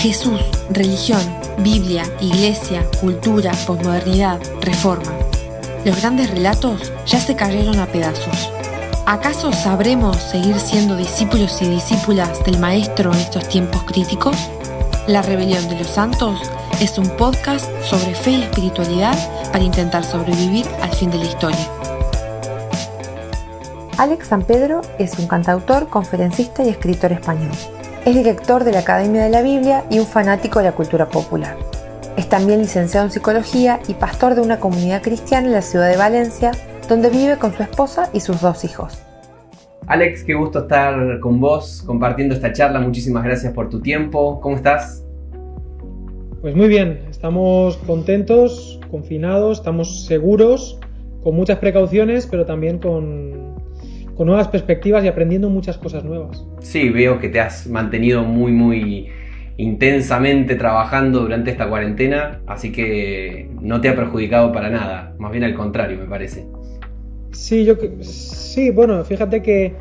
Jesús, religión, Biblia, iglesia, cultura, posmodernidad, reforma. Los grandes relatos ya se cayeron a pedazos. ¿Acaso sabremos seguir siendo discípulos y discípulas del Maestro en estos tiempos críticos? La Rebelión de los Santos es un podcast sobre fe y espiritualidad para intentar sobrevivir al fin de la historia. Alex San Pedro es un cantautor, conferencista y escritor español. Es director de la Academia de la Biblia y un fanático de la cultura popular. Es también licenciado en psicología y pastor de una comunidad cristiana en la ciudad de Valencia, donde vive con su esposa y sus dos hijos. Alex, qué gusto estar con vos compartiendo esta charla. Muchísimas gracias por tu tiempo. ¿Cómo estás? Pues muy bien, estamos contentos, confinados, estamos seguros, con muchas precauciones, pero también con, con nuevas perspectivas y aprendiendo muchas cosas nuevas. Sí, veo que te has mantenido muy, muy intensamente trabajando durante esta cuarentena, así que no te ha perjudicado para nada, más bien al contrario, me parece. Sí, yo sí, bueno, fíjate que,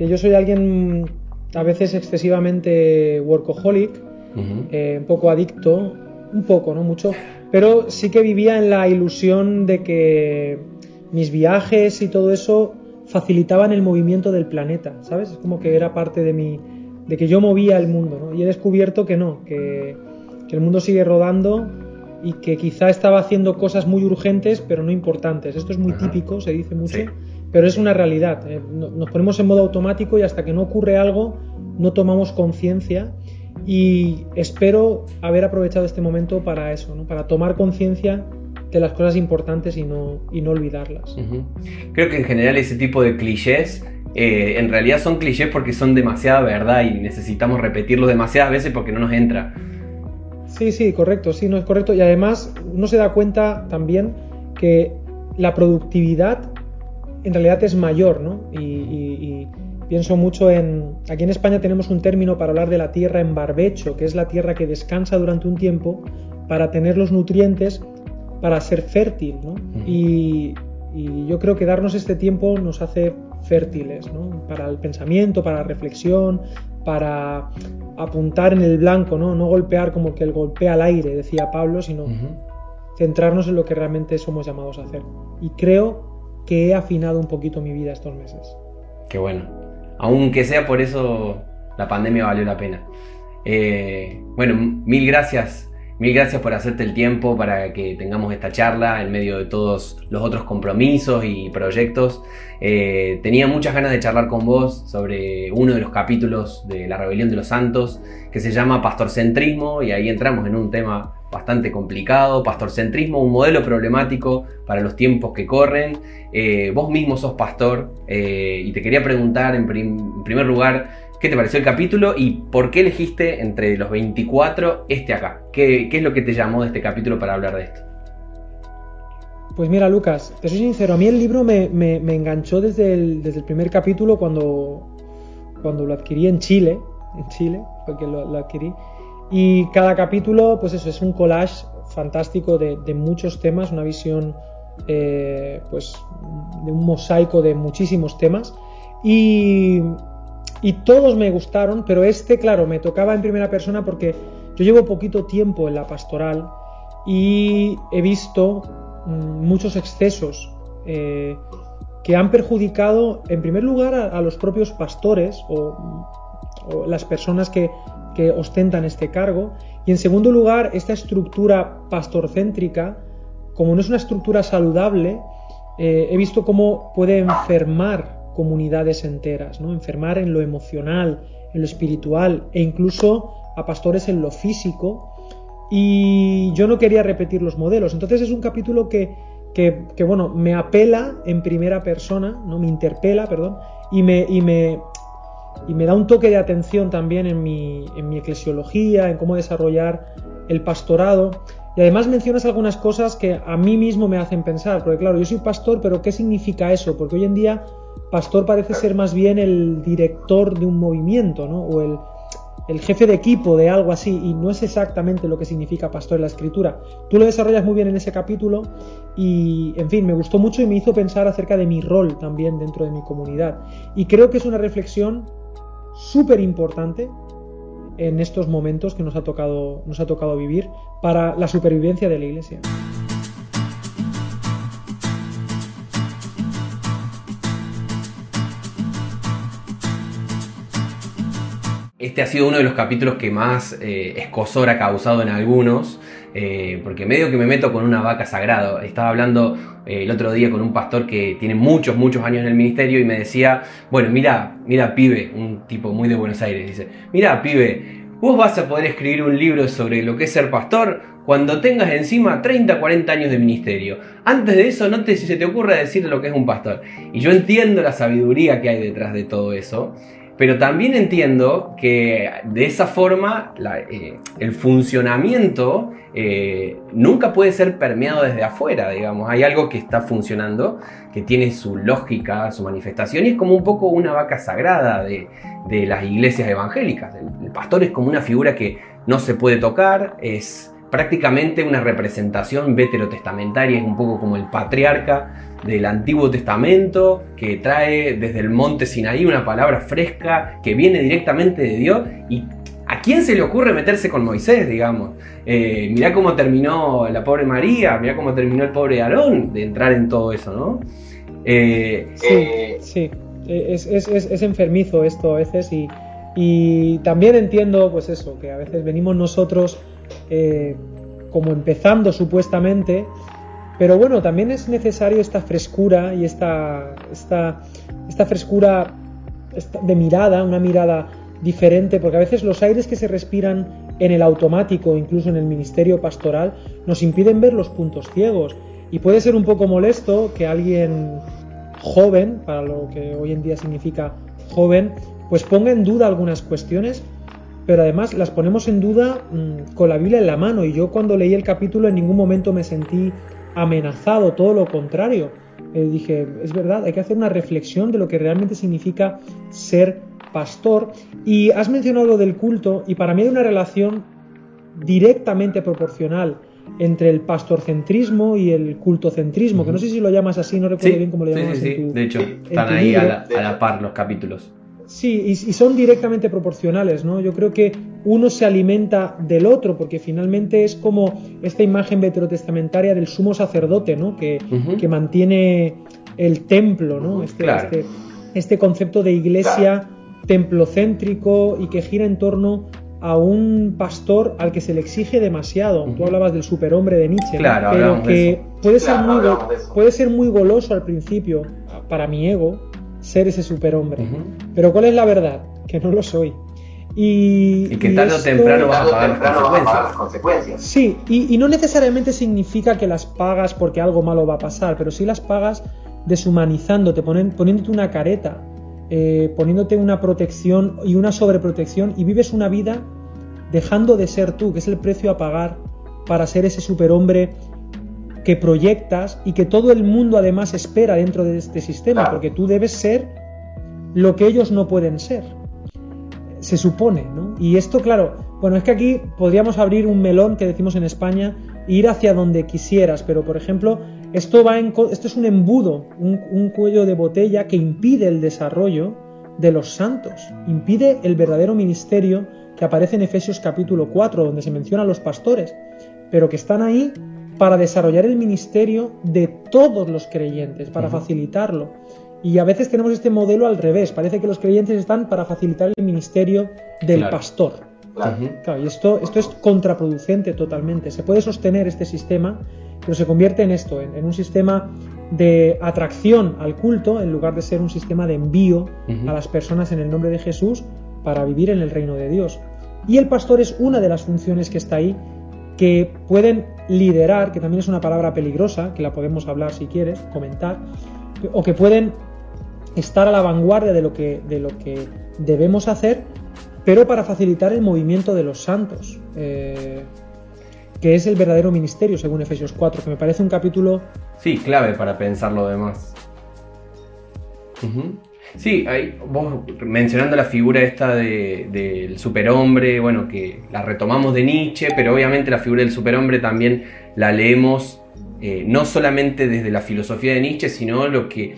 yo soy alguien a veces excesivamente workaholic, eh, un poco adicto, un poco, no mucho, pero sí que vivía en la ilusión de que mis viajes y todo eso facilitaban el movimiento del planeta, ¿sabes? Es como que era parte de mi, de que yo movía el mundo, ¿no? Y he descubierto que no, que, que el mundo sigue rodando y que quizá estaba haciendo cosas muy urgentes pero no importantes. Esto es muy típico, se dice mucho, pero es una realidad. Eh, nos ponemos en modo automático y hasta que no ocurre algo no tomamos conciencia y espero haber aprovechado este momento para eso, ¿no? para tomar conciencia de las cosas importantes y no, y no olvidarlas. Creo que en general ese tipo de clichés eh, en realidad son clichés porque son demasiada verdad y necesitamos repetirlos demasiadas veces porque no nos entra. Sí, sí, correcto, sí, no es correcto. Y además uno se da cuenta también que la productividad en realidad es mayor, ¿no? Y, pienso mucho en... Aquí en España tenemos un término para hablar de la tierra en barbecho, que es la tierra que descansa durante un tiempo para tener los nutrientes para ser fértil, ¿no? y, y yo creo que darnos este tiempo nos hace fértiles, ¿no? Para el pensamiento, para la reflexión, para apuntar en el blanco, ¿no? No golpear como que el golpea al aire, decía Pablo, sino centrarnos en lo que realmente somos llamados a hacer. Y creo que he afinado un poquito mi vida estos meses. Qué bueno. Aunque sea por eso, la pandemia valió la pena. Eh, bueno, mil gracias Mil gracias por hacerte el tiempo para que tengamos esta charla en medio de todos los otros compromisos y proyectos. Eh, tenía muchas ganas de charlar con vos sobre uno de los capítulos de La Rebelión de los Santos que se llama Pastorcentrismo y ahí entramos en un tema bastante complicado, pastorcentrismo, un modelo problemático para los tiempos que corren. Eh, vos mismo sos pastor eh, y te quería preguntar en primer lugar ¿Qué te pareció el capítulo y por qué elegiste entre los 24 este acá? ¿Qué, es lo que te llamó de este capítulo para hablar de esto? Pues mira, Lucas, te soy sincero, a mí el libro me, enganchó desde el, primer capítulo cuando, cuando lo adquirí en Chile, en Chile, porque lo, adquirí. Y cada capítulo, pues eso, es un collage fantástico de, muchos temas, una visión, eh, pues, de un mosaico de muchísimos temas. Y, y todos me gustaron, pero este, claro, me tocaba en primera persona porque yo llevo poquito tiempo en la pastoral y he visto mm, muchos excesos eh, que han perjudicado, en primer lugar, a, los propios pastores o, las personas que, ostentan este cargo, y en segundo lugar, esta estructura pastorcéntrica, como no es una estructura saludable, eh, he visto cómo puede enfermar comunidades enteras, ¿no? enfermar en lo emocional, en lo espiritual e incluso a pastores en lo físico. Y yo no quería repetir los modelos. Entonces es un capítulo que, que, bueno, me apela en primera persona, no me interpela, perdón, y me, y me, y me da un toque de atención también en mi, en mi eclesiología, en cómo desarrollar el pastorado. Y además mencionas algunas cosas que a mí mismo me hacen pensar, porque claro, yo soy pastor, pero ¿qué significa eso? Porque hoy en día pastor parece ser más bien el director de un movimiento, ¿no? O el, jefe de equipo de algo así, y no es exactamente lo que significa pastor en la escritura. Tú lo desarrollas muy bien en ese capítulo y, en fin, me gustó mucho y me hizo pensar acerca de mi rol también dentro de mi comunidad. Y creo que es una reflexión súper importante en estos momentos que nos ha tocado, nos ha tocado vivir para la supervivencia de la Iglesia. Este ha sido uno de los capítulos que más eh, escosor ha causado en algunos, eh, porque medio que me meto con una vaca sagrada. Estaba hablando eh, el otro día con un pastor que tiene muchos, muchos años en el ministerio y me decía, bueno, mira, mira, pibe, un tipo muy de Buenos Aires, dice, mira, pibe, vos vas a poder escribir un libro sobre lo que es ser pastor cuando tengas encima 30, 40 años de ministerio. Antes de eso, no te, se te ocurra decir lo que es un pastor. Y yo entiendo la sabiduría que hay detrás de todo eso. Pero también entiendo que de esa forma eh, el funcionamiento eh, nunca puede ser permeado desde afuera, digamos. Hay algo que está funcionando, que tiene su lógica, su manifestación, y es como un poco una vaca sagrada de, las iglesias evangélicas. el pastor es como una figura que no se puede tocar, es prácticamente una representación veterotestamentaria, es un poco como el patriarca del Antiguo Testamento, que trae desde el monte Sinaí una palabra fresca que viene directamente de Dios y ¿A quién se le ocurre meterse con Moisés, digamos? Eh, mirá cómo terminó la pobre María, mirá cómo terminó el pobre Aarón de entrar en todo eso, ¿no? Eh, sí, sí, es, enfermizo esto a veces y, y, también entiendo, pues eso, que a veces venimos nosotros eh, como empezando supuestamente, pero bueno, también es necesario esta frescura y esta, esta, esta frescura de mirada, una mirada diferente, porque a veces los aires que se respiran en el automático, incluso en el ministerio pastoral, nos impiden ver los puntos ciegos. Y puede ser un poco molesto que alguien joven, para lo que hoy en día significa joven, pues ponga en duda algunas cuestiones pero además las ponemos en duda mm, con la Biblia en la mano y yo cuando leí el capítulo en ningún momento me sentí amenazado, todo lo contrario. Eh, dije, es verdad, hay que hacer una reflexión de lo que realmente significa ser pastor. Y has mencionado lo del culto y para mí hay una relación directamente proporcional entre el pastorcentrismo y el cultocentrismo, que no sé si lo llamas así, no recuerdo bien cómo lo llamas. Sí, sí, de hecho, están ahí a la par los capítulos. Sí, y, son directamente proporcionales, ¿no? Yo creo que uno se alimenta del otro, porque finalmente es como esta imagen veterotestamentaria del sumo sacerdote, ¿no? Que, que mantiene el templo, ¿no? Este, este, este, concepto de iglesia templocéntrico y que gira en torno a un pastor al que se le exige demasiado. Tú hablabas del superhombre de Nietzsche, claro, pero que puede, ser muy, puede ser muy goloso al principio para mi ego, ser ese superhombre. Pero ¿cuál es la verdad? Que no lo soy. Y, que tarde o temprano vas a pagar las consecuencias. Sí, y, no necesariamente significa que las pagas porque algo malo va a pasar, pero sí las pagas deshumanizándote, poniéndote una careta, eh, poniéndote una protección y una sobreprotección y vives una vida dejando de ser tú, que es el precio a pagar para ser ese superhombre que proyectas y que todo el mundo además espera dentro de este sistema, porque tú debes ser lo que ellos no pueden ser. Se supone, ¿no? Y esto, claro, bueno, es que aquí podríamos abrir un melón que decimos en España e ir hacia donde quisieras, pero por ejemplo, esto, va en, esto es un embudo, un, un cuello de botella que impide el desarrollo de los santos, impide el verdadero ministerio que aparece en Efesios capítulo 4, donde se mencionan los pastores, pero que están ahí para desarrollar el ministerio de todos los creyentes, para facilitarlo. Y a veces tenemos este modelo al revés, parece que los creyentes están para facilitar el ministerio del pastor. y esto, esto es contraproducente totalmente. Se puede sostener este sistema, pero se convierte en esto, en, un sistema de atracción al culto en lugar de ser un sistema de envío a las personas en el nombre de Jesús para vivir en el reino de Dios. Y el pastor es una de las funciones que está ahí que pueden liderar, que también es una palabra peligrosa, que la podemos hablar si quieres, comentar, o que pueden estar a la vanguardia de lo que, de lo que debemos hacer, pero para facilitar el movimiento de los santos, eh, que es el verdadero ministerio, según Efesios 4, que me parece un capítulo... Sí, clave para pensar lo demás. Sí, vos mencionando la figura esta del superhombre, bueno, que la retomamos de Nietzsche, pero obviamente la figura del superhombre también la leemos eh, no solamente desde la filosofía de Nietzsche, sino lo que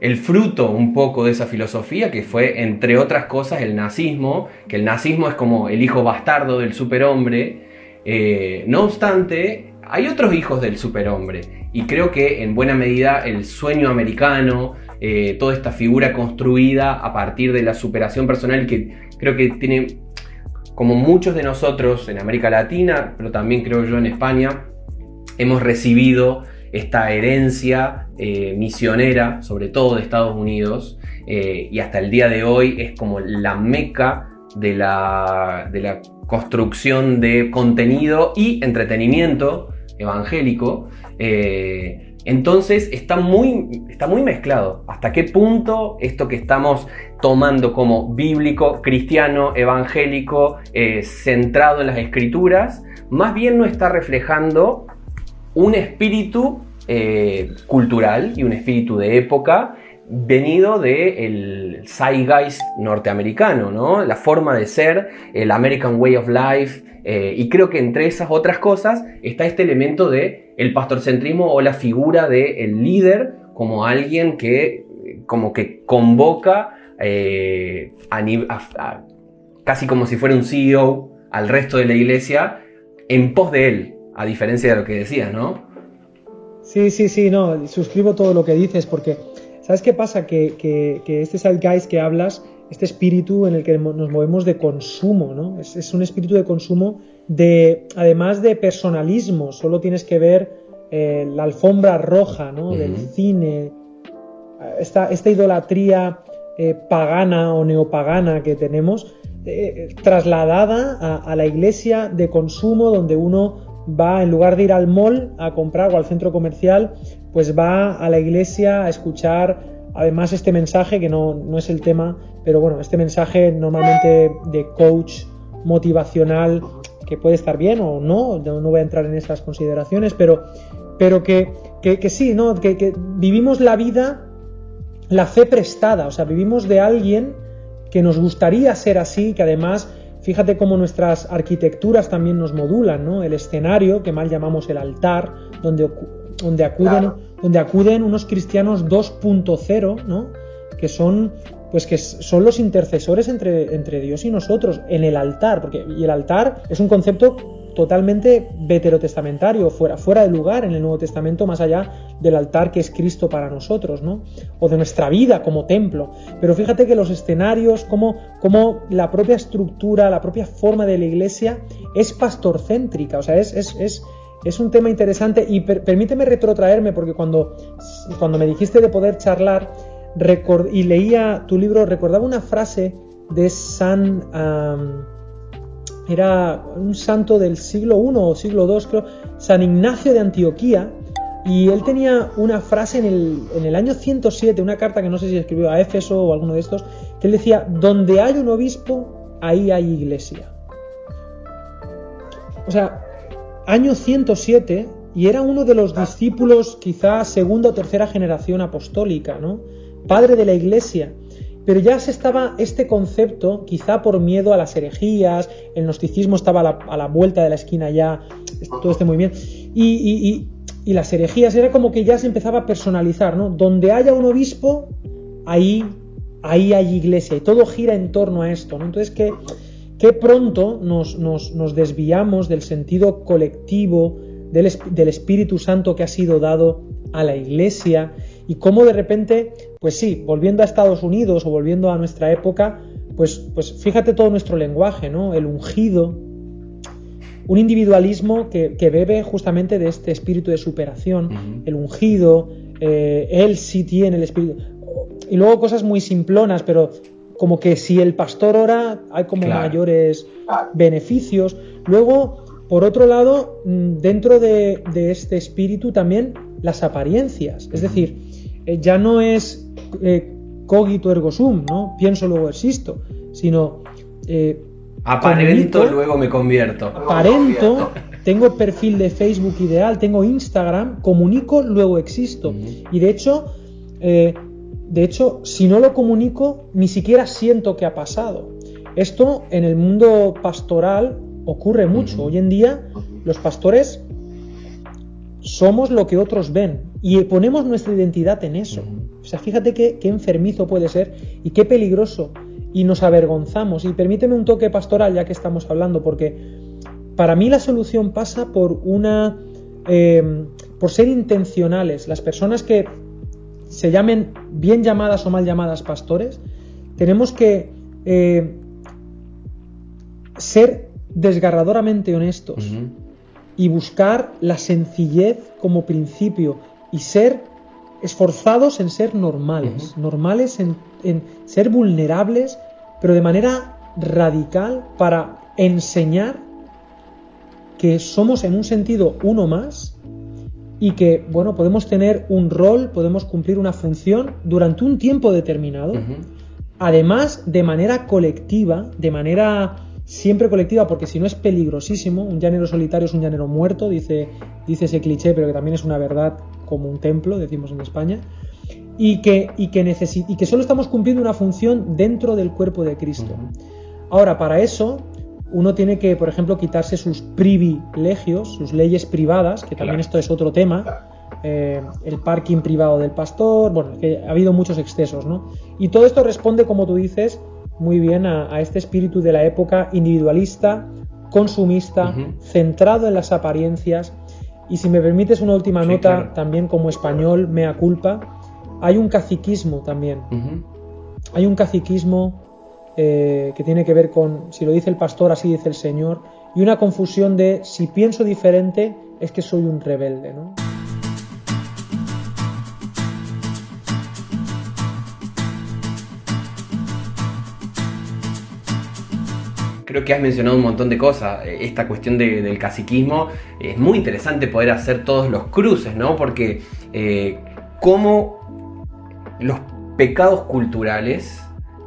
el fruto un poco de esa filosofía, que fue, entre otras cosas, el nazismo, que el nazismo es como el hijo bastardo del superhombre. Eh, no obstante, hay otros hijos del superhombre, y creo que en buena medida el sueño americano, eh, toda esta figura construida a partir de la superación personal que creo que tiene, como muchos de nosotros en América Latina, pero también creo yo en España, hemos recibido esta herencia eh, misionera, sobre todo de Estados Unidos, eh, y hasta el día de hoy es como la meca de la, de la construcción de contenido y entretenimiento evangélico. Entonces está muy, está muy mezclado. ¿Hasta qué punto esto que estamos tomando como bíblico, cristiano, evangélico, centrado en las escrituras, más bien no está reflejando un espíritu eh, cultural y un espíritu de época venido del zeitgeist norteamericano, ¿no? La forma de ser, el American Way of Life, eh, y creo que entre esas otras cosas está este elemento de el pastorcentrismo o la figura del líder como alguien que como que convoca eh, casi como si fuera un CEO al resto de la iglesia en pos de él, a diferencia de lo que decías, ¿no? Sí, sí, sí, no, suscribo todo lo que dices porque, ¿sabes qué pasa? Que, que, que este zeitgeist que hablas, este espíritu en el que nos movemos de consumo, ¿no? Es, un espíritu de consumo de, además de personalismo, solo tienes que ver eh, la alfombra roja, ¿no? Del cine, esta, esta idolatría eh, pagana o neopagana que tenemos, eh, trasladada a, a, la iglesia de consumo donde uno va, en lugar de ir al mall a comprar o al centro comercial, pues va a la iglesia a escuchar además este mensaje, que no, no es el tema, pero bueno, este mensaje normalmente de coach motivacional, que puede estar bien o no, no voy a entrar en esas consideraciones, pero, pero que, que, sí, ¿no? Que, que vivimos la vida, la fe prestada, o sea, vivimos de alguien que nos gustaría ser así, que además Fíjate cómo nuestras arquitecturas también nos modulan, ¿no? El escenario, que mal llamamos el altar, donde, donde, acuden, donde acuden unos cristianos 2.0, ¿no? Que son pues que son los intercesores entre, entre Dios y nosotros en el altar, porque y el altar es un concepto totalmente veterotestamentario, fuera, fuera de lugar en el Nuevo Testamento, más allá del altar que es Cristo para nosotros, ¿no? O de nuestra vida como templo. Pero fíjate que los escenarios, como, como la propia estructura, la propia forma de la iglesia es pastorcéntrica, o sea, es, es, es, un tema interesante y permíteme retrotraerme porque cuando, cuando me dijiste de poder charlar y leía tu libro, recordaba una frase de San era un santo del siglo I o siglo II, creo, San Ignacio de Antioquía, y él tenía una frase en el, en el, año 107, una carta que no sé si escribió a Éfeso o alguno de estos, que él decía, donde hay un obispo, ahí hay iglesia. O sea, año 107, y era uno de los discípulos, quizá segunda o tercera generación apostólica, ¿no? Padre de la iglesia. Pero ya se estaba este concepto, quizá por miedo a las herejías, el gnosticismo estaba a la, vuelta de la esquina ya, todo este movimiento, y, las herejías era como que ya se empezaba a personalizar, ¿no? Donde haya un obispo, ahí, ahí hay iglesia, y todo gira en torno a esto, ¿no? Entonces, que, que pronto nos, nos, desviamos del sentido colectivo del, del Espíritu Santo que ha sido dado a la iglesia y cómo de repente, pues sí, volviendo a Estados Unidos o volviendo a nuestra época, pues, pues fíjate todo nuestro lenguaje, ¿no? El ungido, un individualismo que, bebe justamente de este espíritu de superación, el ungido, eh, él sí tiene el espíritu. Y luego cosas muy simplonas, pero como que si el pastor ora hay como mayores beneficios. Luego, por otro lado, mm, dentro de, de, este espíritu también las apariencias. Es decir, eh, ya no es eh, cogito ergo sum, ¿no? Pienso luego existo, sino eh, aparento luego me convierto. Aparento, tengo perfil de Facebook ideal, tengo Instagram, comunico luego existo. Y de hecho, de hecho, si no lo comunico, ni siquiera siento que ha pasado. Esto en el mundo pastoral ocurre mucho. Hoy en día los pastores somos lo que otros ven y ponemos nuestra identidad en eso. O sea, fíjate qué, qué enfermizo puede ser y qué peligroso. Y nos avergonzamos. Y permíteme un toque pastoral ya que estamos hablando, porque para mí la solución pasa por una... Eh, por ser intencionales. Las personas que se llamen bien llamadas o mal llamadas pastores, tenemos que eh, ser desgarradoramente honestos y buscar la sencillez como principio y ser esforzados en ser normales, normales en, en ser vulnerables, pero de manera radical para enseñar que somos en un sentido uno más y que, bueno, podemos tener un rol, podemos cumplir una función durante un tiempo determinado, además de manera colectiva, de manera siempre colectiva, porque si no es peligrosísimo, un llanero solitario es un llanero muerto, dice, dice ese cliché, pero que también es una verdad como un templo, decimos en España, y que, y que, y que solo estamos cumpliendo una función dentro del cuerpo de Cristo. Ahora, para eso, uno tiene que, por ejemplo, quitarse sus privilegios, sus leyes privadas, que también esto es otro tema, eh, el parking privado del pastor, bueno, que ha habido muchos excesos, ¿no? Y todo esto responde, como tú dices, muy bien a, este espíritu de la época individualista, consumista, centrado en las apariencias. Y si me permites una última nota, también como español, mea culpa, hay un caciquismo también. Hay un caciquismo eh, que tiene que ver con si lo dice el pastor, así dice el Señor, y una confusión de si pienso diferente es que soy un rebelde, ¿no? Creo que has mencionado un montón de cosas. Esta cuestión del caciquismo es muy interesante poder hacer todos los cruces, ¿no? Porque eh, cómo los pecados culturales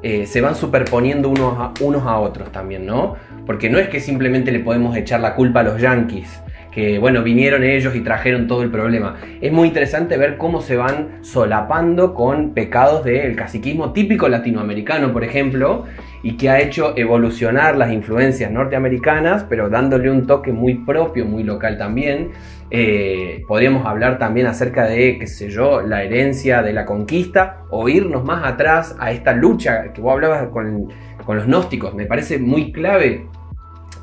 eh, se van superponiendo unos a, unos a otros también, ¿no? Porque no es que simplemente le podemos echar la culpa a los yankees, que bueno, vinieron ellos y trajeron todo el problema. Es muy interesante ver cómo se van solapando con pecados del caciquismo típico latinoamericano, por ejemplo, y que ha hecho evolucionar las influencias norteamericanas, pero dándole un toque muy propio, muy local también. Eh, podríamos hablar también acerca de, qué sé yo, la herencia de la conquista o irnos más atrás a esta lucha que vos hablabas con, los gnósticos. Me parece muy clave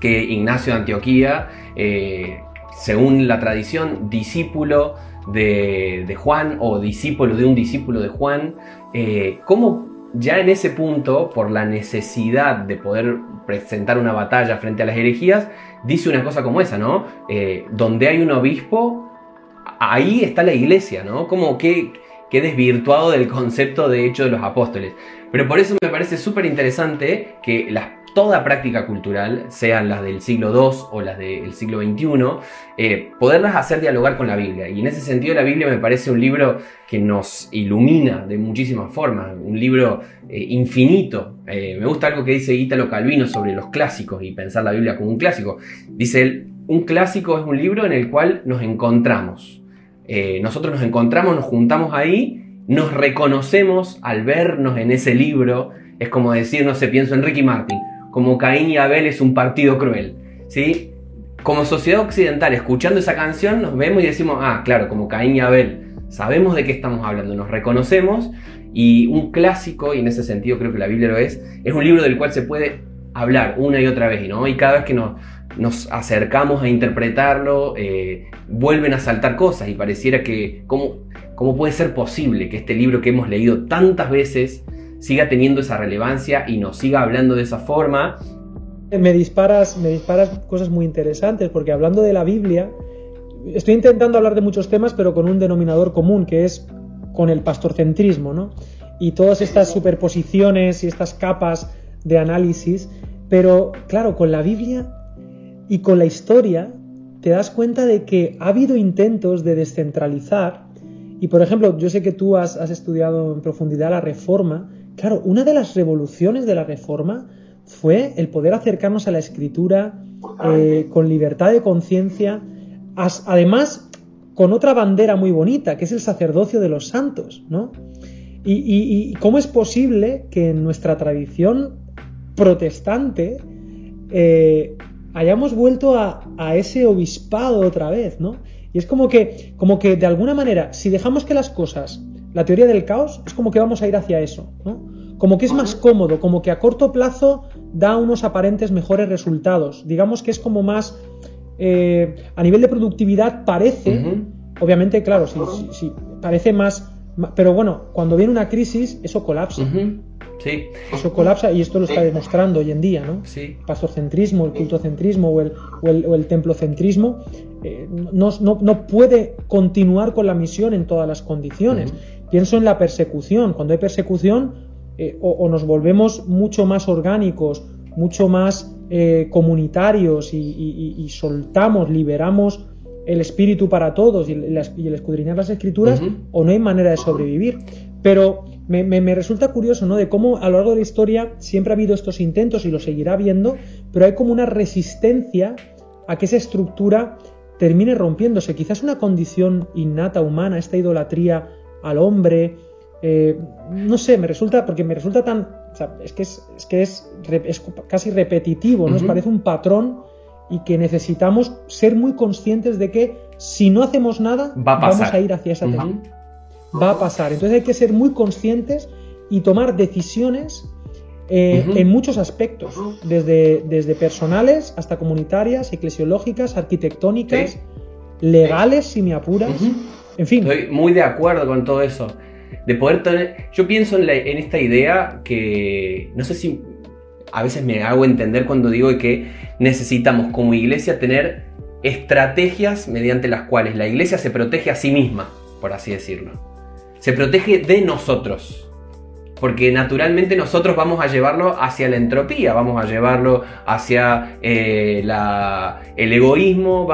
que Ignacio de Antioquía, eh, según la tradición, discípulo de, Juan o discípulo de un discípulo de Juan, eh, ¿cómo ya en ese punto, por la necesidad de poder presentar una batalla frente a las herejías, dice una cosa como esa, ¿no? Eh, donde hay un obispo, ahí está la iglesia, ¿no? Como que, que desvirtuado del concepto de hecho de los apóstoles. Pero por eso me parece súper interesante que las toda práctica cultural, sean las del siglo II o las del siglo XXI, eh, poderlas hacer dialogar con la Biblia. Y en ese sentido la Biblia me parece un libro que nos ilumina de muchísimas formas, un libro eh, infinito. Eh, me gusta algo que dice Ítalo Calvino sobre los clásicos y pensar la Biblia como un clásico. Dice él, un clásico es un libro en el cual nos encontramos. nosotros nos encontramos, nos juntamos ahí, nos reconocemos al vernos en ese libro. Es como decir, no sé, pienso en Ricky Martin como Caín y Abel es un partido cruel. ¿sí? Como sociedad occidental, escuchando esa canción, nos vemos y decimos, ah, claro, como Caín y Abel, sabemos de qué estamos hablando, nos reconocemos y un clásico, y en ese sentido creo que la Biblia lo es, es un libro del cual se puede hablar una y otra vez, ¿no? Y cada vez que nos, nos acercamos a interpretarlo, eh, vuelven a saltar cosas y pareciera que, ¿cómo, ¿cómo puede ser posible que este libro que hemos leído tantas veces siga teniendo esa relevancia y nos siga hablando de esa forma. Me disparas, me disparas cosas muy interesantes, porque hablando de la Biblia, estoy intentando hablar de muchos temas, pero con un denominador común, que es con el pastorcentrismo, ¿no? Y todas estas superposiciones y estas capas de análisis, pero claro, con la Biblia y con la historia te das cuenta de que ha habido intentos de descentralizar, y por ejemplo, yo sé que tú has, has estudiado en profundidad la reforma, Claro, una de las revoluciones de la Reforma fue el poder acercarnos a la escritura eh, con libertad de conciencia, además con otra bandera muy bonita, que es el sacerdocio de los santos, ¿no? Y, cómo es posible que en nuestra tradición protestante eh, hayamos vuelto a, ese obispado otra vez, ¿no? Y es como que, como que de alguna manera, si dejamos que las cosas, la teoría del caos, es como que vamos a ir hacia eso, ¿no? Como que es más cómodo, como que a corto plazo da unos aparentes mejores resultados. Digamos que es como más, eh, a nivel de productividad parece, obviamente, claro, si, parece más, pero bueno, cuando viene una crisis, eso colapsa. Sí. Eso colapsa y esto lo está demostrando hoy en día, ¿no? Sí. Pastorcentrismo, el cultocentrismo o el, o el, o el templocentrismo eh, no, no, puede continuar con la misión en todas las condiciones. Pienso en la persecución. Cuando hay persecución, eh, o, nos volvemos mucho más orgánicos, mucho más eh, comunitarios y, soltamos, liberamos el espíritu para todos y el, escudriñar las escrituras, o no hay manera de sobrevivir. Pero me, resulta curioso, ¿no? De cómo a lo largo de la historia siempre ha habido estos intentos y lo seguirá habiendo, pero hay como una resistencia a que esa estructura termine rompiéndose. Quizás una condición innata humana, esta idolatría al hombre, eh, no sé, me resulta, porque me resulta tan, es que es, que es, casi repetitivo, ¿no? Parece un patrón y que necesitamos ser muy conscientes de que si no hacemos nada, vamos a ir hacia esa uh Va a pasar. Entonces hay que ser muy conscientes y tomar decisiones eh, en muchos aspectos, desde, desde personales hasta comunitarias, eclesiológicas, arquitectónicas, legales, si me apuras. En fin. Estoy muy de acuerdo con todo eso de poder tener... Yo pienso en, esta idea que no sé si a veces me hago entender cuando digo que necesitamos como iglesia tener estrategias mediante las cuales la iglesia se protege a sí misma, por así decirlo. Se protege de nosotros. Porque naturalmente nosotros vamos a llevarlo hacia la entropía, vamos a llevarlo hacia eh, el egoísmo.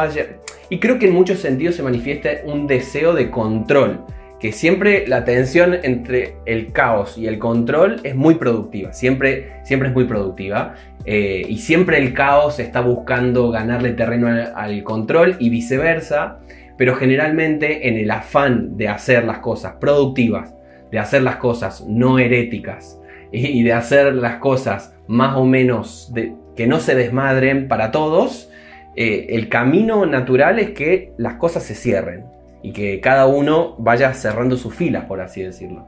Y creo que en muchos sentidos se manifiesta un deseo de control que siempre la tensión entre el caos y el control es muy productiva, siempre, siempre es muy productiva. Eh, y siempre el caos está buscando ganarle terreno al, control y viceversa, pero generalmente en el afán de hacer las cosas productivas, de hacer las cosas no heréticas y, de hacer las cosas más o menos que no se desmadren para todos, eh, el camino natural es que las cosas se cierren y que cada uno vaya cerrando sus filas, por así decirlo.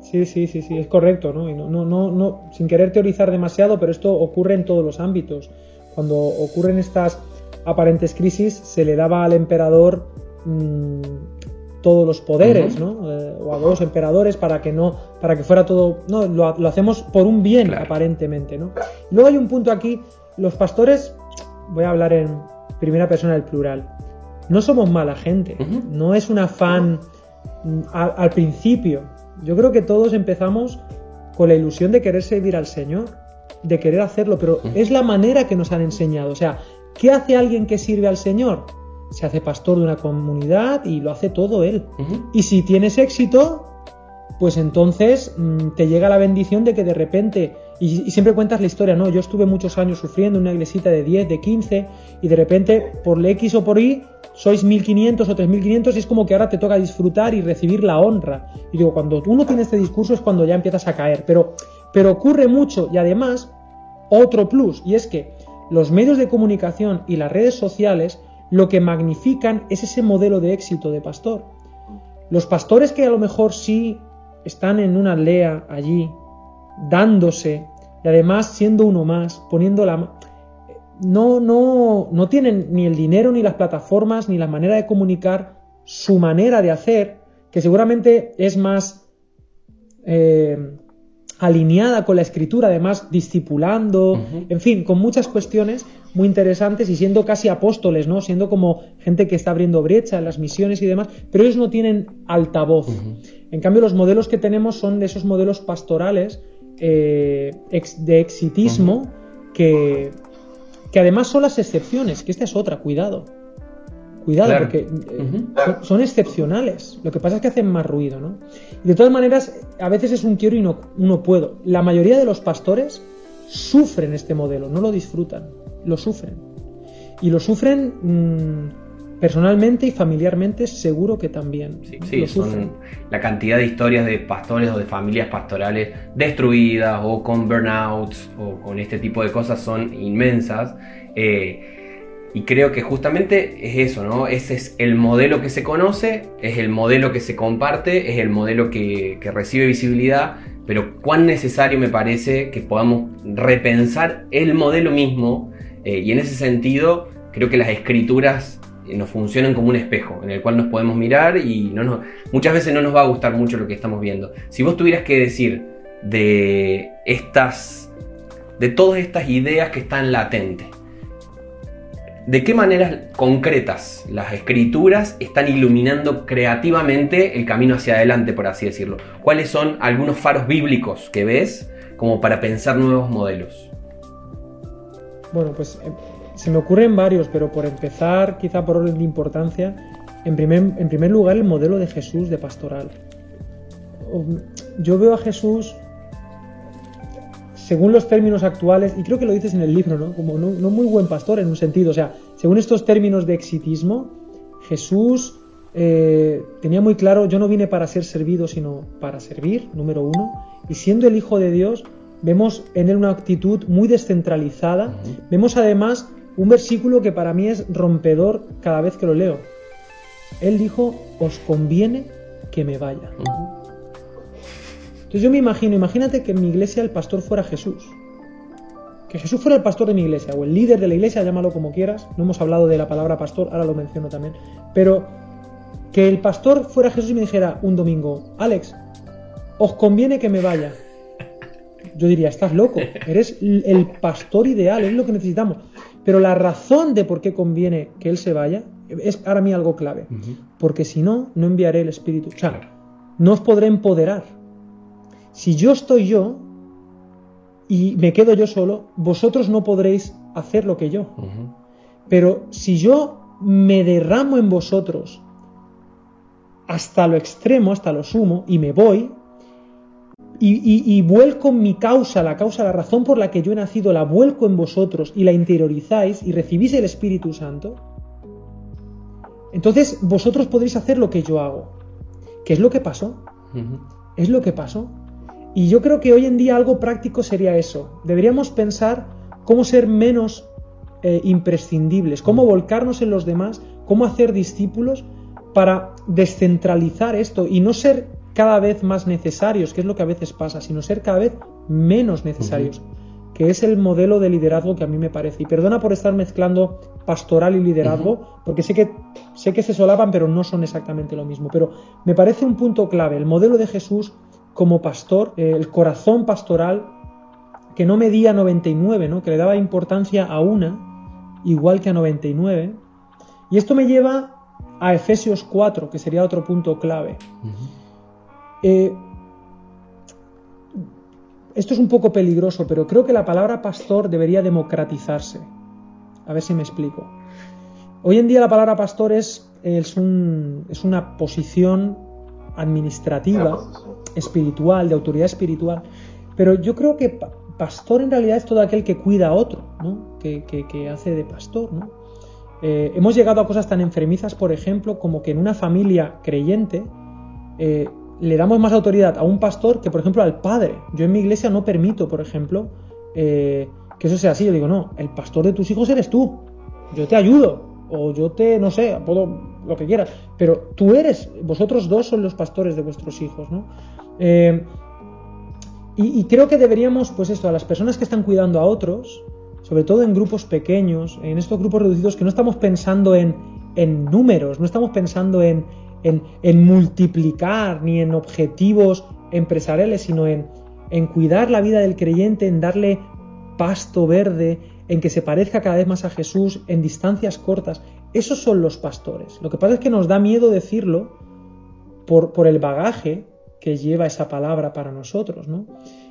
Sí, sí, sí, sí, es correcto, ¿no? no, no, no, sin querer teorizar demasiado, pero esto ocurre en todos los ámbitos. Cuando ocurren estas aparentes crisis, se le daba al emperador mm, todos los poderes, ¿no? Eh, o a dos emperadores para que no, para que fuera todo, no, lo, hacemos por un bien aparentemente, ¿no? Luego hay un punto aquí, los pastores, voy a hablar en primera persona del plural no somos mala gente, no es un afán mm, al, principio. Yo creo que todos empezamos con la ilusión de querer servir al Señor, de querer hacerlo, pero es la manera que nos han enseñado. O sea, ¿qué hace alguien que sirve al Señor? Se hace pastor de una comunidad y lo hace todo él. Y si tienes éxito, pues entonces mm, te llega la bendición de que de repente, y, siempre cuentas la historia, ¿no? Yo estuve muchos años sufriendo en una iglesita de 10, de 15, y de repente, por X o por Y, sois 1500 o 3500 y es como que ahora te toca disfrutar y recibir la honra. Y digo, cuando uno tiene este discurso es cuando ya empiezas a caer, pero, pero ocurre mucho y además otro plus, y es que los medios de comunicación y las redes sociales lo que magnifican es ese modelo de éxito de pastor. Los pastores que a lo mejor sí están en una aldea allí, dándose, y además siendo uno más, poniendo la no, no, no tienen ni el dinero, ni las plataformas, ni la manera de comunicar su manera de hacer, que seguramente es más eh, alineada con la escritura, además discipulando, en fin, con muchas cuestiones muy interesantes y siendo casi apóstoles, ¿no? Siendo como gente que está abriendo brecha en las misiones y demás, pero ellos no tienen altavoz. En cambio, los modelos que tenemos son de esos modelos pastorales eh, de exitismo que, que además son las excepciones, que esta es otra, cuidado. Cuidado, porque eh, son, excepcionales. Lo que pasa es que hacen más ruido, ¿no? de todas maneras, a veces es un quiero y no, no puedo. La mayoría de los pastores sufren este modelo, no lo disfrutan, lo sufren. Y lo sufren mm, Personalmente y familiarmente seguro que también. Sí, son la cantidad de historias de pastores o de familias pastorales destruidas o con burnouts o con este tipo de cosas son inmensas. Eh, Y creo que justamente es eso, ¿no? Ese es el modelo que se conoce, es el modelo que se comparte, es el modelo que, recibe visibilidad, pero cuán necesario me parece que podamos repensar el modelo mismo eh, y en ese sentido creo que las escrituras eh, nos funcionan como un espejo en el cual nos podemos mirar y no muchas veces no nos va a gustar mucho lo que estamos viendo. Si vos tuvieras que decir de estas, de todas estas ideas que están latentes, ¿De qué maneras concretas las escrituras están iluminando creativamente el camino hacia adelante, por así decirlo? ¿Cuáles son algunos faros bíblicos que ves como para pensar nuevos modelos? Bueno, pues eh, se me ocurren varios, pero por empezar, quizá por orden de importancia, en primer, en primer lugar el modelo de Jesús de pastoral. Yo veo a Jesús según los términos actuales, y creo que lo dices en el libro, ¿no? Como no, muy buen pastor en un sentido, o sea, según estos términos de exitismo, Jesús eh, tenía muy claro, yo no vine para ser servido, sino para servir, número uno, y siendo el Hijo de Dios, vemos en él una actitud muy descentralizada, vemos además un versículo que para mí es rompedor cada vez que lo leo. Él dijo, os conviene que me vaya. Entonces yo me imagino, imagínate que en mi iglesia el pastor fuera Jesús. Que Jesús fuera el pastor de mi iglesia, o el líder de la iglesia, llámalo como quieras. No hemos hablado de la palabra pastor, ahora lo menciono también. Pero que el pastor fuera Jesús y me dijera un domingo, Alex, os conviene que me vaya. Yo diría, estás loco, eres el pastor ideal, es lo que necesitamos. Pero la razón de por qué conviene que él se vaya es para mí algo clave. Porque si no, no enviaré el Espíritu. O sea, no os podré empoderar. Si yo estoy yo y me quedo yo solo, vosotros no podréis hacer lo que yo. Pero si yo me derramo en vosotros hasta lo extremo, hasta lo sumo, y me voy, y, vuelco mi causa, la causa, la razón por la que yo he nacido, la vuelco en vosotros y la interiorizáis y recibís el Espíritu Santo, entonces vosotros podréis hacer lo que yo hago. ¿Qué es lo que pasó? Es lo que pasó. Y yo creo que hoy en día algo práctico sería eso. Deberíamos pensar cómo ser menos eh, imprescindibles, cómo volcarnos en los demás, cómo hacer discípulos para descentralizar esto y no ser cada vez más necesarios, que es lo que a veces pasa, sino ser cada vez menos necesarios, que es el modelo de liderazgo que a mí me parece. Y perdona por estar mezclando pastoral y liderazgo, porque sé que, sé que se solapan, pero no son exactamente lo mismo. Pero me parece un punto clave. El modelo de Jesús como pastor, eh, el corazón pastoral que no medía 99, ¿no? que le daba importancia a una, igual que a 99. Y esto me lleva a Efesios 4, que sería otro punto clave. Eh, esto es un poco peligroso, pero creo que la palabra pastor debería democratizarse. A ver si me explico. Hoy en día la palabra pastor es, es, es una posición administrativa espiritual, de autoridad espiritual. Pero yo creo que pastor en realidad es todo aquel que cuida a otro, ¿no? que, hace de pastor. ¿no? Eh, hemos llegado a cosas tan enfermizas, por ejemplo, como que en una familia creyente eh, le damos más autoridad a un pastor que, por ejemplo, al padre. Yo en mi iglesia no permito, por ejemplo, eh, que eso sea así. Yo digo, no, el pastor de tus hijos eres tú. Yo te ayudo, o yo te, no sé, puedo lo que quieras, pero tú eres, vosotros dos son los pastores de vuestros hijos, ¿no? Eh, y, creo que deberíamos, pues esto, a las personas que están cuidando a otros, sobre todo en grupos pequeños, en estos grupos reducidos, que no estamos pensando en, números, no estamos pensando en, en, multiplicar ni en objetivos empresariales, sino en, en cuidar la vida del creyente, en darle pasto verde, en que se parezca cada vez más a Jesús en distancias cortas. Esos son los pastores. Lo que pasa es que nos da miedo decirlo por, por el bagaje que lleva esa palabra para nosotros, ¿no?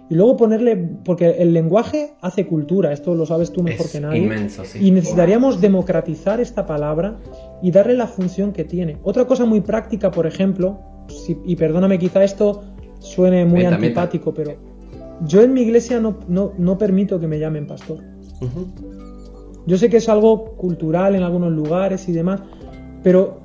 Y luego ponerle, porque el lenguaje hace cultura, esto lo sabes tú mejor que nadie. Inmenso, sí. Y necesitaríamos democratizar esta palabra y darle la función que tiene. Otra cosa muy práctica, por ejemplo, y perdóname, quizá esto suene muy antipático, pero yo en mi iglesia no, no permito que me llamen pastor. Yo sé que es algo cultural en algunos lugares y demás, pero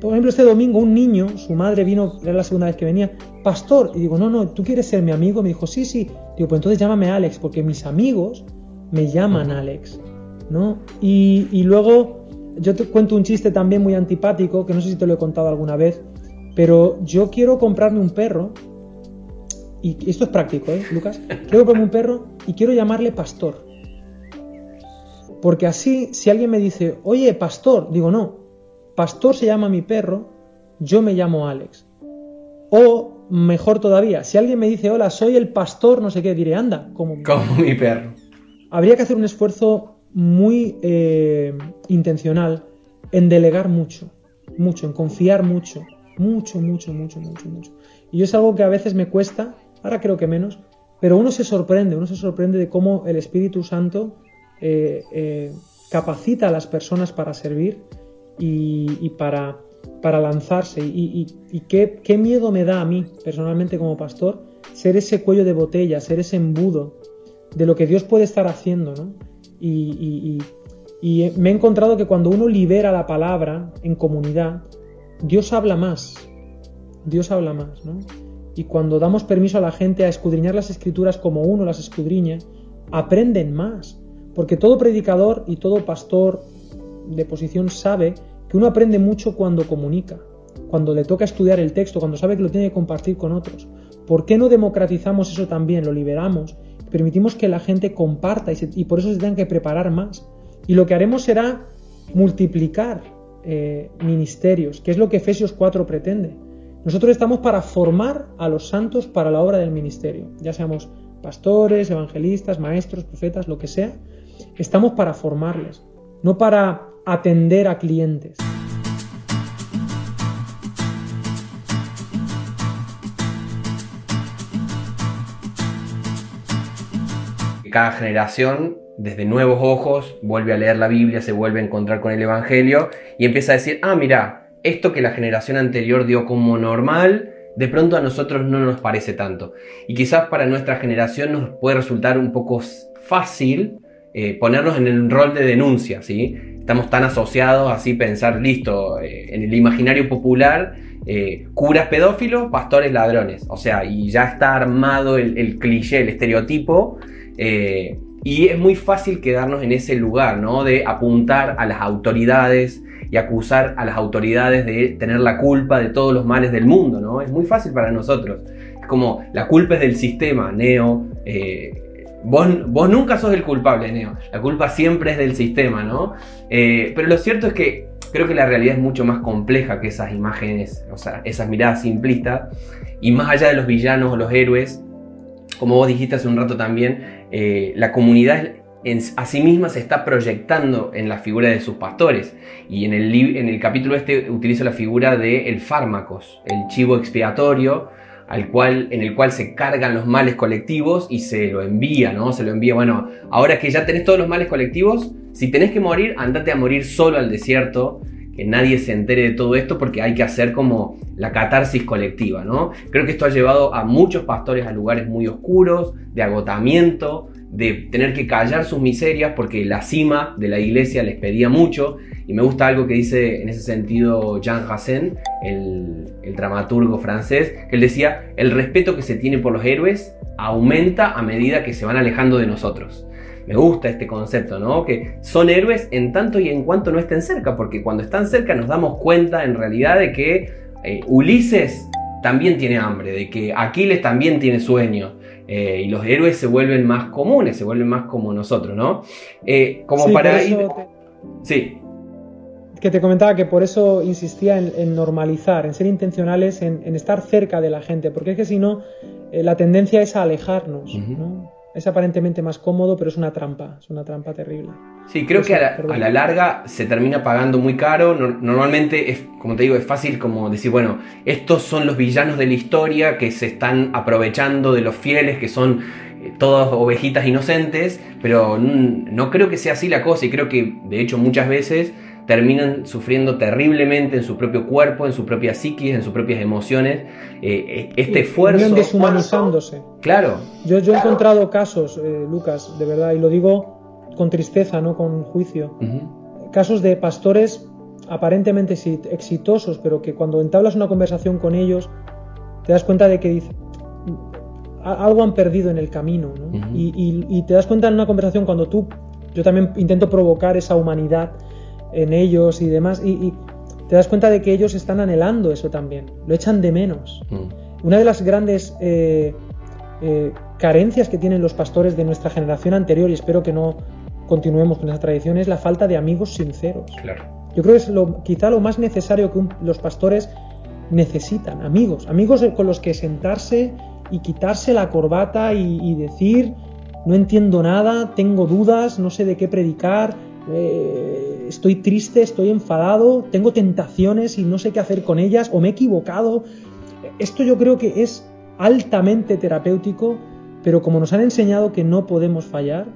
por ejemplo este domingo un niño, su madre vino, era la segunda vez que venía, pastor, y digo, no, no, tú quieres ser mi amigo, me dijo, sí, sí, digo, pues entonces llámame Alex, porque mis amigos me llaman Alex. ¿no? Y, luego yo te cuento un chiste también muy antipático, que no sé si te lo he contado alguna vez, pero yo quiero comprarme un perro, y esto es práctico, ¿eh, Lucas? Quiero comprarme un perro y quiero llamarle pastor. Porque así, si alguien me dice, oye, pastor, digo, no, pastor se llama mi perro, yo me llamo Alex. O mejor todavía, si alguien me dice, hola, soy el pastor, no sé qué, diré, anda, como, como mi perro. Habría que hacer un esfuerzo muy eh, intencional en delegar mucho, mucho, en confiar mucho, mucho, mucho, mucho, mucho, mucho. Y es algo que a veces me cuesta, ahora creo que menos, pero uno se sorprende, uno se sorprende de cómo el Espíritu Santo eh, eh, capacita a las personas para servir y, para, para, lanzarse. Y, qué, qué, miedo me da a mí, personalmente como pastor, ser ese cuello de botella, ser ese embudo de lo que Dios puede estar haciendo. ¿no? Y, me he encontrado que cuando uno libera la palabra en comunidad, Dios habla más. Dios habla más. ¿no? Y cuando damos permiso a la gente a escudriñar las escrituras como uno las escudriña, aprenden más porque todo predicador y todo pastor de posición sabe que uno aprende mucho cuando comunica, cuando le toca estudiar el texto, cuando sabe que lo tiene que compartir con otros. ¿Por qué no democratizamos eso también? Lo liberamos, permitimos que la gente comparta y, por eso se tengan que preparar más. Y lo que haremos será multiplicar eh, ministerios, que es lo que Efesios 4 pretende. Nosotros estamos para formar a los santos para la obra del ministerio, ya seamos pastores, evangelistas, maestros, profetas, lo que sea, Estamos para formarles, no para atender a clientes. Cada generación, desde nuevos ojos, vuelve a leer la Biblia, se vuelve a encontrar con el Evangelio y empieza a decir, ah, mira, esto que la generación anterior dio como normal, de pronto a nosotros no nos parece tanto. Y quizás para nuestra generación nos puede resultar un poco fácil eh, ponernos en el rol de denuncia, ¿sí? Estamos tan asociados así pensar, listo, eh, en el imaginario popular, eh, curas pedófilos, pastores ladrones. O sea, y ya está armado el, cliché, el estereotipo. y es muy fácil quedarnos en ese lugar, ¿no? De apuntar a las autoridades y acusar a las autoridades de tener la culpa de todos los males del mundo, ¿no? Es muy fácil para nosotros. Es como la culpa es del sistema, Neo. Vos, nunca sos el culpable, Neo. La culpa siempre es del sistema, ¿no? Eh, pero lo cierto es que creo que la realidad es mucho más compleja que esas imágenes, o sea, esas miradas simplistas. Y más allá de los villanos o los héroes, como vos dijiste hace un rato también, eh, la comunidad en, a sí misma se está proyectando en la figura de sus pastores. Y en el, en el capítulo este utilizo la figura de el fármacos, el chivo expiatorio al cual, en el cual se cargan los males colectivos y se lo envía, ¿no? Se lo envía, bueno, ahora que ya tenés todos los males colectivos, si tenés que morir, andate a morir solo al desierto, que nadie se entere de todo esto porque hay que hacer como la catarsis colectiva, ¿no? Creo que esto ha llevado a muchos pastores a lugares muy oscuros, de agotamiento, de tener que callar sus miserias porque la cima de la iglesia les pedía mucho. Y me gusta algo que dice en ese sentido Jean Racine, el, el dramaturgo francés, que él decía, el respeto que se tiene por los héroes aumenta a medida que se van alejando de nosotros. Me gusta este concepto, ¿no? Que son héroes en tanto y en cuanto no estén cerca, porque cuando están cerca nos damos cuenta en realidad de que eh, Ulises también tiene hambre, de que Aquiles también tiene sueño, eh, y los héroes se vuelven más comunes, se vuelven más como nosotros, ¿no? Eh, como para ir... Sí. Que te comentaba que por eso insistía en, normalizar, en ser intencionales, en, estar cerca de la gente, porque es que si no, la tendencia es a alejarnos, ¿no? es aparentemente más cómodo, pero es una trampa, es una trampa terrible. Sí, creo que a la, larga se termina pagando muy caro. normalmente es, como te digo, es fácil como decir, bueno, estos son los villanos de la historia que se están aprovechando de los fieles, que son eh, todas ovejitas inocentes, pero no creo que sea así la cosa y creo que de hecho muchas veces terminan sufriendo terriblemente en su propio cuerpo, en su propia psiquis, en sus propias emociones. Eh, eh, este esfuerzo. Terminan deshumanizándose. Claro. Yo, yo he encontrado casos, eh, Lucas, de verdad, y lo digo con tristeza, no con juicio. Casos de pastores aparentemente exitosos, pero que cuando entablas una conversación con ellos, te das cuenta de que algo han perdido en el camino. ¿no? y, y te das cuenta en una conversación cuando tú yo también intento provocar esa humanidad en ellos y demás. Y, te das cuenta de que ellos están anhelando eso también, lo echan de menos. Mm. Una de las grandes eh, eh, carencias que tienen los pastores de nuestra generación anterior, y espero que no continuemos con esa tradición, es la falta de amigos sinceros. Claro. Yo creo que es lo, quizá lo más necesario que los pastores necesitan, amigos, amigos con los que sentarse y quitarse la corbata y decir no entiendo nada, tengo dudas, no sé de qué predicar, eh, estoy triste, estoy enfadado, tengo tentaciones y no sé qué hacer con ellas, o me he equivocado. Esto yo creo que es altamente terapéutico, pero como nos han enseñado que no podemos fallar,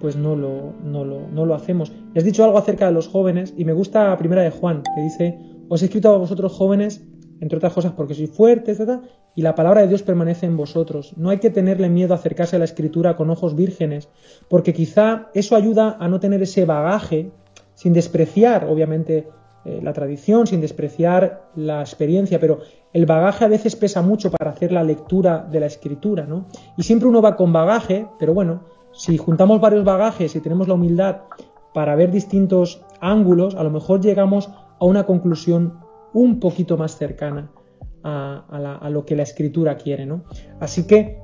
pues no lo, no lo, no lo hacemos. Has dicho algo acerca de los jóvenes, y me gusta la primera de Juan, que dice, os he escrito a vosotros jóvenes entre otras cosas porque soy fuerte, etc. Y la palabra de Dios permanece en vosotros. No hay que tenerle miedo a acercarse a la escritura con ojos vírgenes, porque quizá eso ayuda a no tener ese bagaje, sin despreciar, obviamente, eh, la tradición, sin despreciar la experiencia, pero el bagaje a veces pesa mucho para hacer la lectura de la escritura, ¿no? Y siempre uno va con bagaje, pero bueno, si juntamos varios bagajes y tenemos la humildad para ver distintos ángulos, a lo mejor llegamos a una conclusión un poquito más cercana a, lo que la escritura quiere. ¿no? Así que,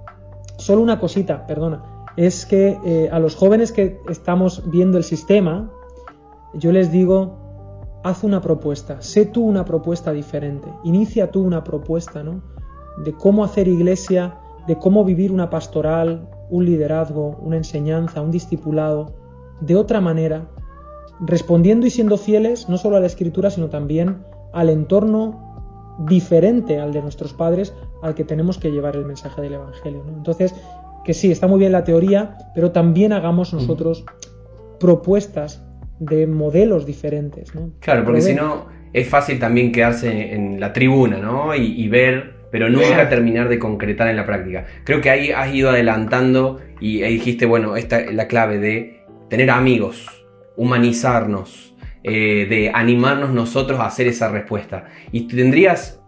solo una cosita, perdona, es que eh, a los jóvenes que estamos viendo el sistema, yo les digo, haz una propuesta, sé tú una propuesta diferente, inicia tú una propuesta, ¿no? De cómo hacer iglesia, de cómo vivir una pastoral, un liderazgo, una enseñanza, un discipulado, de otra manera, respondiendo y siendo fieles no solo a la escritura, sino también al entorno diferente al de nuestros padres al que tenemos que llevar el mensaje del Evangelio. Entonces, que sí, está muy bien la teoría, pero también hagamos nosotros propuestas de modelos diferentes. Claro, porque si no, es fácil también quedarse en la tribuna ¿no? y, ver, pero nunca terminar de concretar en la práctica. Creo que ahí has ido adelantando y ahí dijiste, bueno, esta es la clave de tener amigos, humanizarnos, eh, de animarnos nosotros a hacer esa respuesta. Y tendrías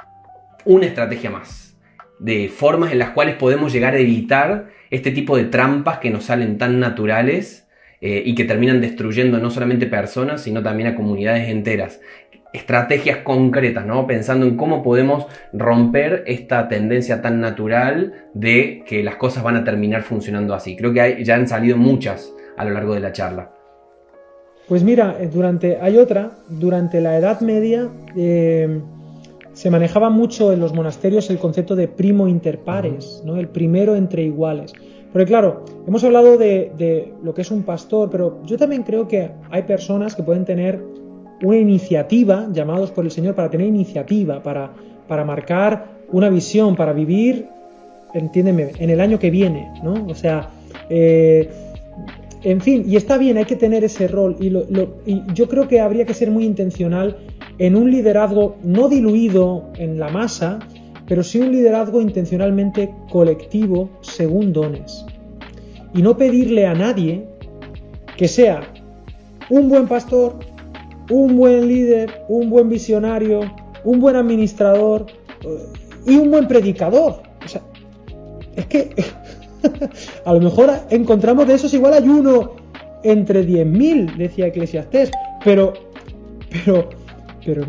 una estrategia más de formas en las cuales podemos llegar a evitar este tipo de trampas que nos salen tan naturales eh, y que terminan destruyendo no solamente personas, sino también a comunidades enteras. Estrategias concretas, ¿no? Pensando en cómo podemos romper esta tendencia tan natural de que las cosas van a terminar funcionando así. Creo que ya han salido muchas a lo largo de la charla. Pues mira, eh, durante, hay otra, durante la Edad Media eh, se manejaba mucho en los monasterios el concepto de primo inter pares, ¿no? el primero entre iguales. Porque claro, hemos hablado de, lo que es un pastor, pero yo también creo que hay personas que pueden tener una iniciativa, llamados por el Señor para tener iniciativa, para, para marcar una visión, para vivir, entiéndeme, en el año que viene, ¿no? O sea, eh, en fin, y está bien, hay que tener ese rol y, yo creo que habría que ser muy intencional en un liderazgo no diluido en la masa, pero sí un liderazgo intencionalmente colectivo según dones. Y no pedirle a nadie que sea un buen pastor, un buen líder, un buen visionario, un buen administrador eh, y un buen predicador. O sea, es que a lo mejor encontramos de esos igual hay uno entre 10.000, decía Eclesiastés, pero, pero, pero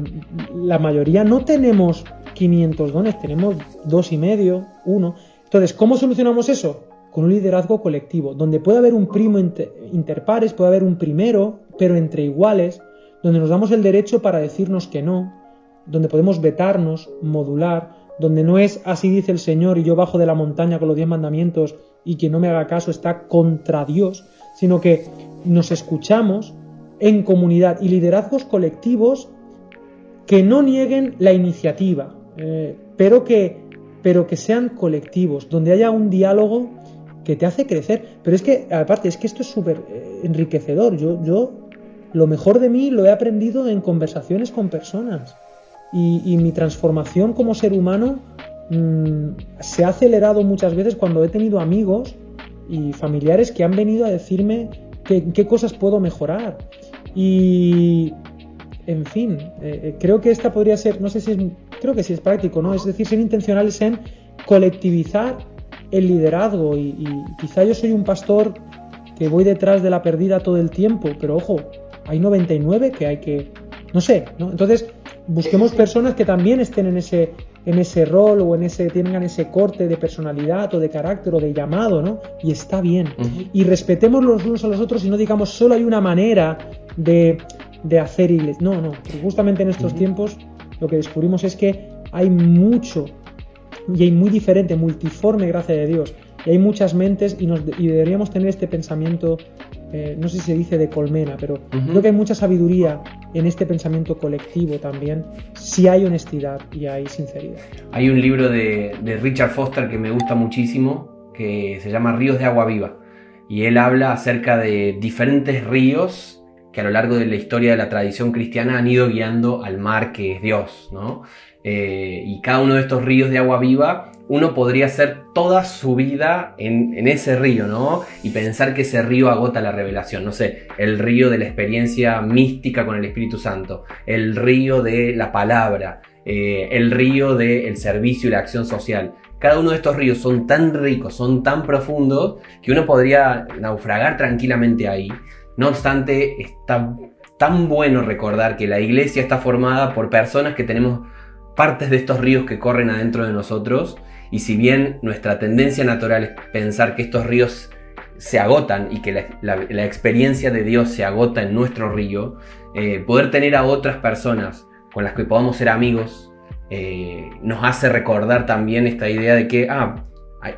la mayoría no tenemos 500 dones, tenemos dos y medio, uno. Entonces, ¿cómo solucionamos eso? Con un liderazgo colectivo, donde puede haber un primo interpares, puede haber un primero, pero entre iguales, donde nos damos el derecho para decirnos que no, donde podemos vetarnos, modular, donde no es así dice el Señor y yo bajo de la montaña con los diez mandamientos y quien no me haga caso está contra Dios, sino que nos escuchamos en comunidad y liderazgos colectivos que no nieguen la iniciativa, eh, pero, que, pero que sean colectivos, donde haya un diálogo que te hace crecer. Pero es que, aparte, es que esto es súper eh, enriquecedor. Yo, yo, lo mejor de mí lo he aprendido en conversaciones con personas y, mi transformación como ser humano mm, se ha acelerado muchas veces cuando he tenido amigos y familiares que han venido a decirme qué cosas puedo mejorar. Y, en fin, eh, creo que esta podría ser, no sé si es, creo que sí es práctico, ¿no? Es decir, ser intencionales en colectivizar el liderazgo y, quizá yo soy un pastor que voy detrás de la perdida todo el tiempo, pero ojo, hay 99 que hay que, no sé, ¿no? Entonces, busquemos personas que también estén en ese, en ese rol o en ese, tengan ese corte de personalidad o de carácter o de llamado, ¿no? Y está bien. Y respetemos los unos a los otros y no digamos solo hay una manera de, de hacer iglesia. No, no, justamente en estos tiempos lo que descubrimos es que hay mucho y hay muy diferente, multiforme, gracias a Dios. Y hay muchas mentes y, nos, y deberíamos tener este pensamiento, eh, no sé si se dice de colmena, pero creo que hay mucha sabiduría en este pensamiento colectivo también, si hay honestidad y hay sinceridad. Hay un libro de, de Richard Foster que me gusta muchísimo, que se llama Ríos de Agua Viva. Y él habla acerca de diferentes ríos que a lo largo de la historia de la tradición cristiana han ido guiando al mar que es Dios, ¿no? Eh, y cada uno de estos ríos de agua viva, uno podría hacer toda su vida en, ese río, ¿no? Y pensar que ese río agota la revelación, no sé, el río de la experiencia mística con el Espíritu Santo, el río de la palabra, eh, el río del servicio y la acción social. Cada uno de estos ríos son tan ricos, son tan profundos, que uno podría naufragar tranquilamente ahí no obstante, está tan bueno recordar que la iglesia está formada por personas que tenemos partes de estos ríos que corren adentro de nosotros y si bien nuestra tendencia natural es pensar que estos ríos se agotan y que la, experiencia de Dios se agota en nuestro río, eh, poder tener a otras personas con las que podamos ser amigos eh, nos hace recordar también esta idea de que ah,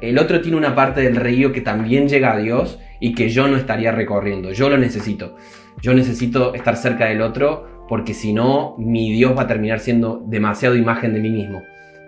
el otro tiene una parte del río que también llega a Dios y que yo no estaría recorriendo. Yo lo necesito. Yo necesito estar cerca del otro porque si no, mi Dios va a terminar siendo demasiado imagen de mí mismo.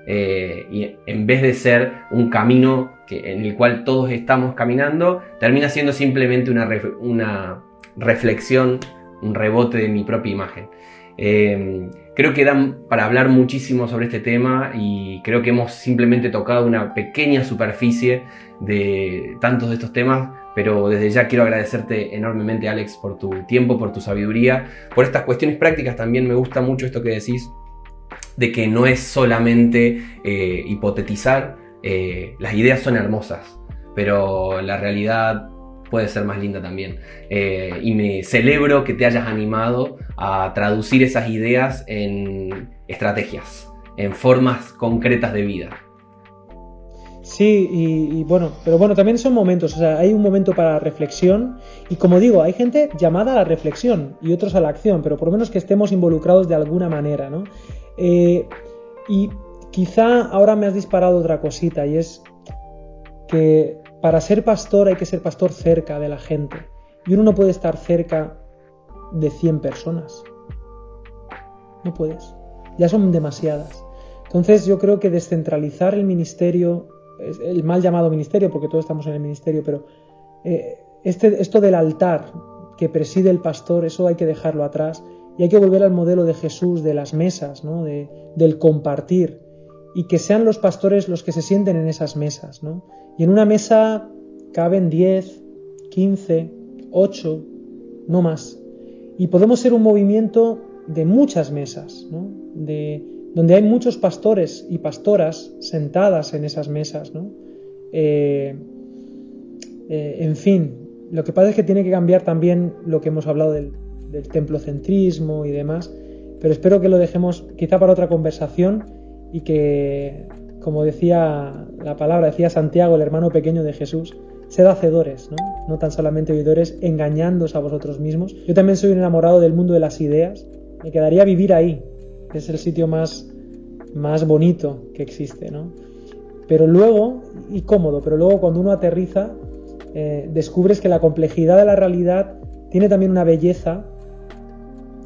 Eh, y en vez de ser un camino en el cual todos estamos caminando, termina siendo simplemente una, una reflexión, un rebote de mi propia imagen. Eh, creo que dan para hablar muchísimo sobre este tema y creo que hemos simplemente tocado una pequeña superficie de tantos de estos temas pero desde ya quiero agradecerte enormemente, Alex, por tu tiempo, por tu sabiduría, por estas cuestiones prácticas. También me gusta mucho esto que decís, de que no es solamente eh, hipotetizar, eh, las ideas son hermosas, pero la realidad puede ser más linda también. Eh, y me celebro que te hayas animado a traducir esas ideas en estrategias, en formas concretas de vida. Sí, y, bueno, pero bueno, también son momentos, o sea, hay un momento para reflexión y como digo, hay gente llamada a la reflexión y otros a la acción, pero por lo menos que estemos involucrados de alguna manera, ¿no? Eh, y quizá ahora me has disparado otra cosita y es que para ser pastor hay que ser pastor cerca de la gente y uno no puede estar cerca de 100 personas. No puedes, ya son demasiadas. Entonces yo creo que descentralizar el ministerio el mal llamado ministerio, porque todos estamos en el ministerio, pero eh, este, esto del altar que preside el pastor, eso hay que dejarlo atrás y hay que volver al modelo de Jesús, de las mesas, ¿no? de, del compartir y que sean los pastores los que se sienten en esas mesas. ¿no? Y en una mesa caben 10, 15, 8, no más. Y podemos ser un movimiento de muchas mesas, ¿no? de, donde hay muchos pastores y pastoras sentadas en esas mesas, ¿no? Eh, eh, en fin, lo que pasa es que tiene que cambiar también lo que hemos hablado del, templocentrismo y demás, pero espero que lo dejemos quizá para otra conversación y que, como decía la palabra, decía Santiago, el hermano pequeño de Jesús, sed hacedores, ¿no? no tan solamente oidores, engañándoos a vosotros mismos. Yo también soy un enamorado del mundo de las ideas, me quedaría vivir ahí, es el sitio más, más bonito que existe, ¿no? Pero luego, y cómodo, pero luego cuando uno aterriza, eh, descubres que la complejidad de la realidad tiene también una belleza,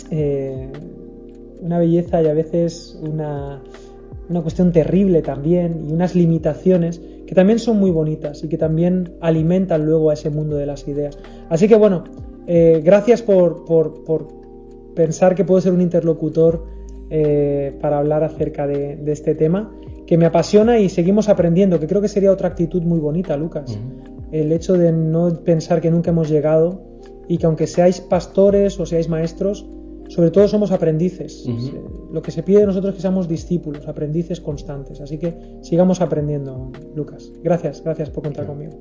eh, una belleza y a veces una, una cuestión terrible también, y unas limitaciones que también son muy bonitas y que también alimentan luego a ese mundo de las ideas. Así que bueno, eh, gracias por, por, por pensar que puedo ser un interlocutor eh, para hablar acerca de, este tema que me apasiona y seguimos aprendiendo, que creo que sería otra actitud muy bonita, Lucas. El hecho de no pensar que nunca hemos llegado y que aunque seáis pastores o seáis maestros, sobre todo somos aprendices. Lo que se pide de nosotros es que seamos discípulos, aprendices constantes. Así que sigamos aprendiendo, Lucas. Gracias, gracias por contar conmigo.